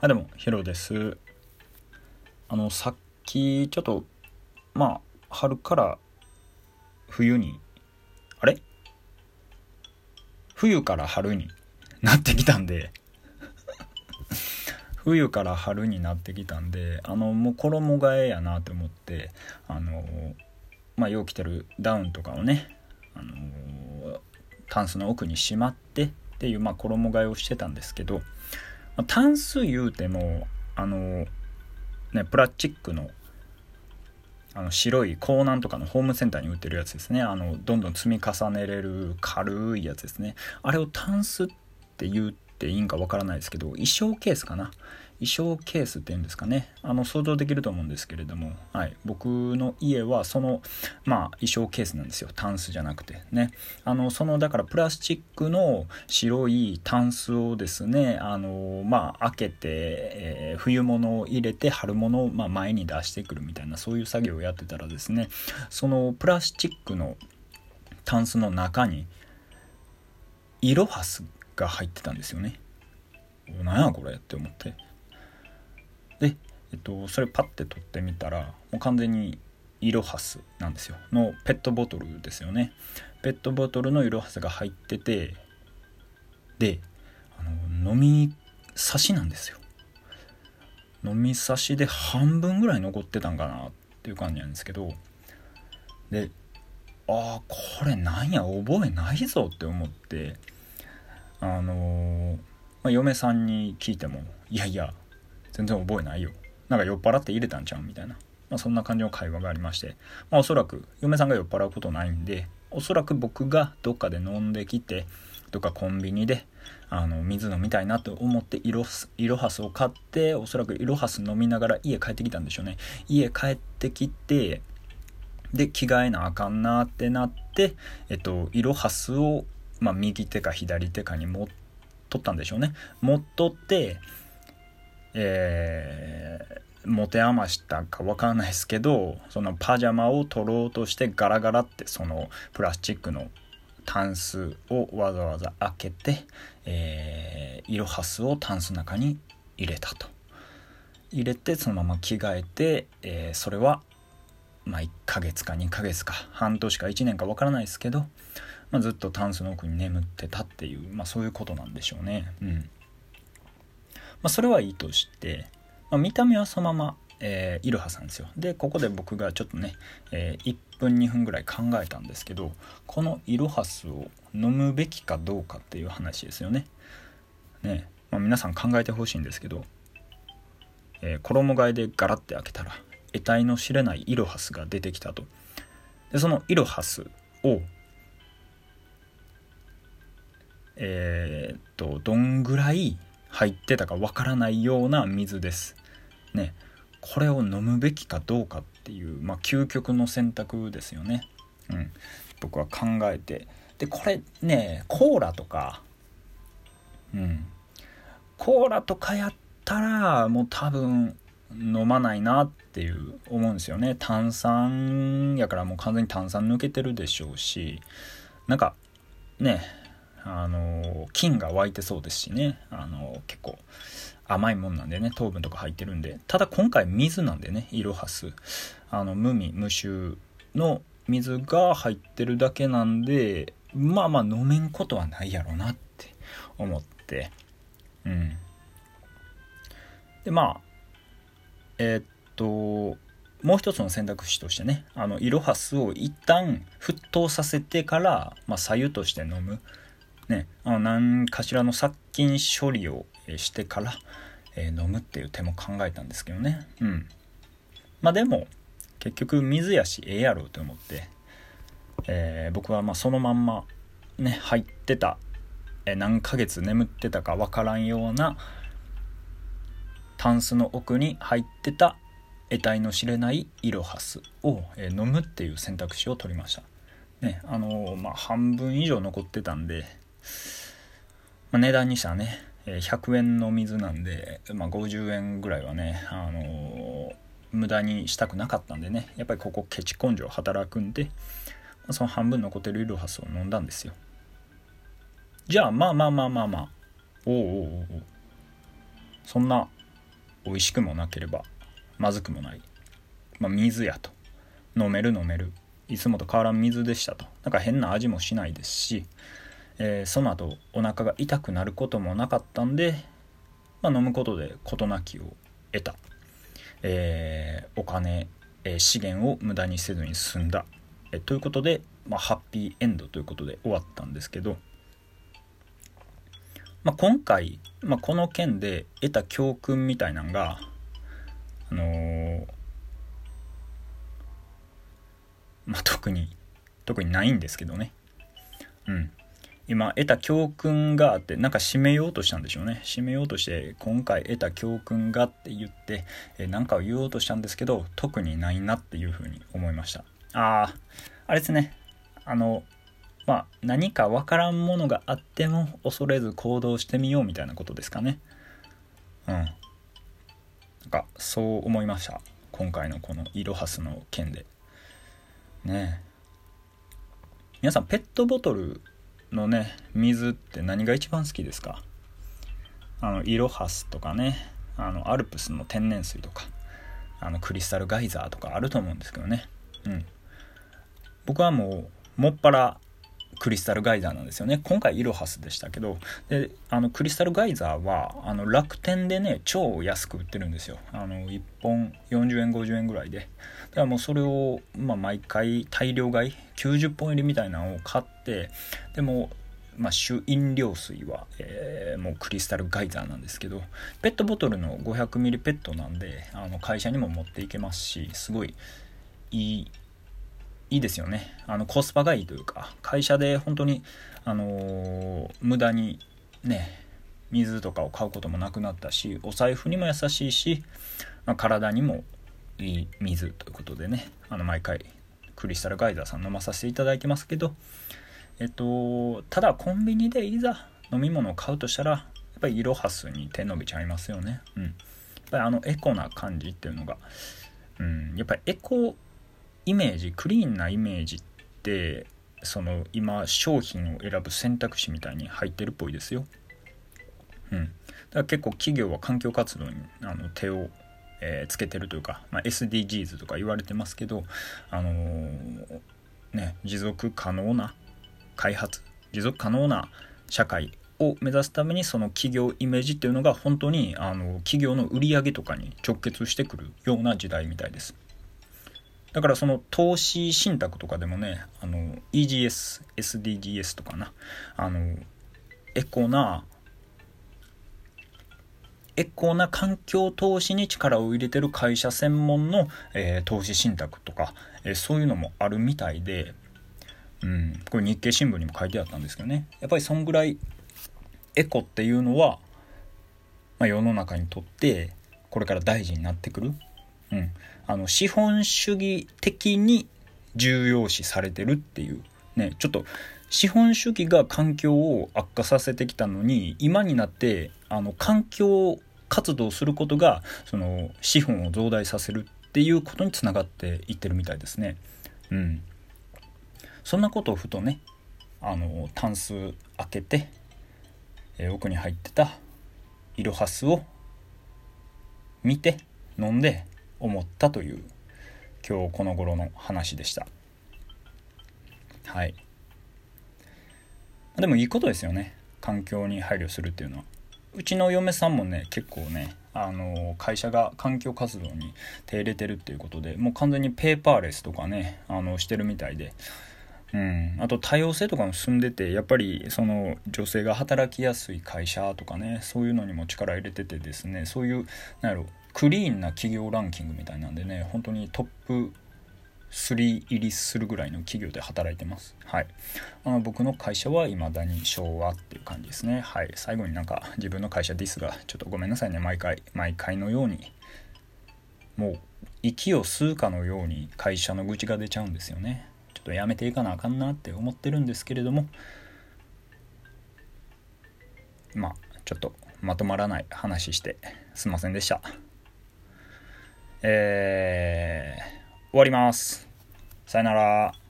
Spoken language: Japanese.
あでもヒロです。あのさっきちょっとまあ春から冬にあれ？冬から春になってきたんで。冬から春になってきたんであのもう衣替えやなと思ってあのまあよう着てるダウンとかをねあのタンスの奥にしまってっていう、まあ、衣替えをしてたんですけどま、タンス言うてもあのねプラスチックのあの白い港南とかのホームセンターに売ってるやつですね。あのどんどん積み重ねれる軽いやつですね。あれをタンスって言っていいんかわからないですけど衣装ケースかな。衣装ケースっていうんですかね。あの想像できると思うんですけれども、はい、僕の家はそのまあ衣装ケースなんですよ。タンスじゃなくて。ね。あのそのだからプラスチックの白いタンスをですねあのまあ開けて、えー、冬物を入れて春物をまあ前に出してくるみたいなそういう作業をやってたらですねそのプラスチックのタンスの中にイロハスが入ってたんですよね。何やこれって思って。で、えっと、それパッて取ってみたらもう完全にイロハスなんですよ。のペットボトルですよね。ペットボトルのイロハスが入っててであの飲み差しなんですよ。飲み差しで半分ぐらい残ってたんかなっていう感じなんですけどでああこれなんや覚えないぞって思ってあのー、まあ、嫁さんに聞いてもいやいや全然覚えないよ。なんか酔っ払って入れたんちゃうみたいな、まあ、そんな感じの会話がありまして、まあ、おそらく嫁さんが酔っ払うことないんでおそらく僕がどっかで飲んできてとかコンビニであの水飲みたいなと思ってイロイロハスを買っておそらくイロハス飲みながら家帰ってきたんでしょうね。家帰ってきてで着替えなあかんなってなってえっとイロハスを、まあ、右手か左手かに持っとったんでしょうね。持っとってえー、持て余したかわからないですけどそのパジャマを取ろうとしてガラガラってそのプラスチックのタンスをわざわざ開けて、えー、イロハスをタンスの中に入れたと入れてそのまま着替えて、えー、それはまあ1ヶ月か2ヶ月か半年か1年かわからないですけど、まあ、ずっとタンスの奥に眠ってたっていう、まあ、そういうことなんでしょうねうん。まあ、それはいいとして、まあ、見た目はそのまま、えー、イルハさんですよ。でここで僕がちょっとね、えー、1分2分ぐらい考えたんですけどこのイロハスを飲むべきかどうかっていう話ですよね。ね、まあ、皆さん考えてほしいんですけど、えー、衣替えでガラッて開けたら得体の知れないイロハスが出てきたと。でそのイロハスをえー、っとどんぐらい入ってたかわからないような水です。ね、これを飲むべきかどうかっていう、まあ、究極の選択ですよね。うん、僕は考えて。でこれねコーラとか。うん。コーラとかやったらもう多分飲まないなっていう思うんですよね。炭酸やからもう完全に炭酸抜けてるでしょうし。なんかねあの菌が湧いてそうですしね。あの結構甘いもんなんでね糖分とか入ってるんで。ただ今回水なんでねイロハス。あの無味無臭の水が入ってるだけなんでまあまあ飲めんことはないやろなって思って。うん。でまあえー、っともう一つの選択肢としてねあのイロハスを一旦沸騰させてから、まあ、左右として飲む。ね、あの何かしらの殺菌処理をしてから、えー、飲むっていう手も考えたんですけどねうんまあでも結局水やしええやろうと思って、えー、僕はまそのまんまね入ってた、えー、何ヶ月眠ってたかわからんようなタンスの奥に入ってた得体の知れないイロハスを、え飲むっていう選択肢を取りました。ね、あのまあ半分以上残ってたんでまあ、値段にしたらね100円の水なんで、まあ、50円ぐらいはね、あのー、無駄にしたくなかったんでねやっぱりここケチ根性働くんで、まあ、その半分残ってるイロハスを飲んだんですよ。じゃあまあまあまあまあまあおうおうおうそんな美味しくもなければまずくもない、まあ、水やと。飲める飲める。いつもと変わらん水でしたと。なんか変な味もしないですし、えー、その後お腹が痛くなることもなかったんで、まあ、飲むことで事なきを得た、えー、お金、えー、資源を無駄にせずに済んだ、えということで、まあ、ハッピーエンドということで終わったんですけど、まあ、今回、まあ、この件で得た教訓みたいなのがあの、まあ、特に特にないんですけどね。うん。今得た教訓があってなんか締めようとしたんでしょうね。締めようとして今回得た教訓がって言って何かを言おうとしたんですけど特にないなっていうふうに思いました。あああれですね。あのまあ何かわからんものがあっても恐れず行動してみようみたいなことですかね。うん。なんかそう思いました。今回のこのイロハスの件で。ねえ。皆さんペットボトルのね水って何が一番好きですか？あのイロハスとかねあのアルプスの天然水とかあのクリスタルガイザーとかあると思うんですけどね。うん。僕はもうもっぱらクリスタルガイザーなんですよね。今回イロハスでしたけど。であのクリスタルガイザーはあの楽天でね超安く売ってるんですよ。あの1本40円50円ぐらいで。だからもうそれを、まあ、毎回大量買い90本入りみたいなのを買ってでもまあ、主飲料水は、えー、もうクリスタルガイザーなんですけどペットボトルの500ミリペットなんであの会社にも持っていけますしすごいいいいいですよね。あのコスパがいいというか会社で本当にあのー、無駄にね水とかを買うこともなくなったしお財布にも優しいし、まあ、体にもいい水ということでねあの毎回クリスタルガイザーさん飲まさせていただいてますけどえっとただコンビニでいざ飲み物を買うとしたらやっぱりイロハスに手伸びちゃいますよね。うん。やっぱりあのエコな感じっていうのがうん。やっぱりエコイメージクリーンなイメージってその今商品を選ぶ選択肢みたいに入ってるっぽいですよ。うん、だから結構企業は環境活動にあの手を、えー、つけてるというか、まあ、SDGs とか言われてますけど、あのー、ね、持続可能な開発持続可能な社会を目指すためにその企業イメージっていうのが本当にあの企業の売り上げとかに直結してくるような時代みたいです。だからその投資信託とかでもねあの EGS、SDGs とかな。あのエコなエコな環境投資に力を入れてる会社専門の、えー、投資信託とか、えー、そういうのもあるみたいで、うん、これ日経新聞にも書いてあったんですけどね。やっぱりそんぐらいエコっていうのは、まあ、世の中にとってこれから大事になってくる。うん、あの資本主義的に重要視されてるっていうねちょっと資本主義が環境を悪化させてきたのに今になってあの環境活動することがその資本を増大させるっていうことにつながっていってるみたいですね。うん、そんなことをふとねあのタンス開けて、えー、奥に入ってたイロハスを見て飲んで思ったという今日この頃の話でした。はい。でもいいことですよね。環境に配慮するっていうのは。うちの嫁さんもね結構ねあの会社が環境活動に手入れてるっていうことでもう完全にペーパーレスとかねあのしてるみたいで。うん、あと多様性とかも進んでてやっぱりその女性が働きやすい会社とかねそういうのにも力入れててですねそういうなんやろクリーンな企業ランキングみたいなんでね本当にトップ3入りするぐらいの企業で働いてます。はい。あの僕の会社はいまだに昭和っていう感じですね。はい。最後になんか自分の会社ですがちょっとごめんなさいね。毎回毎回のように。もう息を吸うかのように会社の愚痴が出ちゃうんですよね。ちょっとやめていかなあかんなって思ってるんですけれども。まあちょっとまとまらない話してすいませんでした。えー、終わります。さよなら。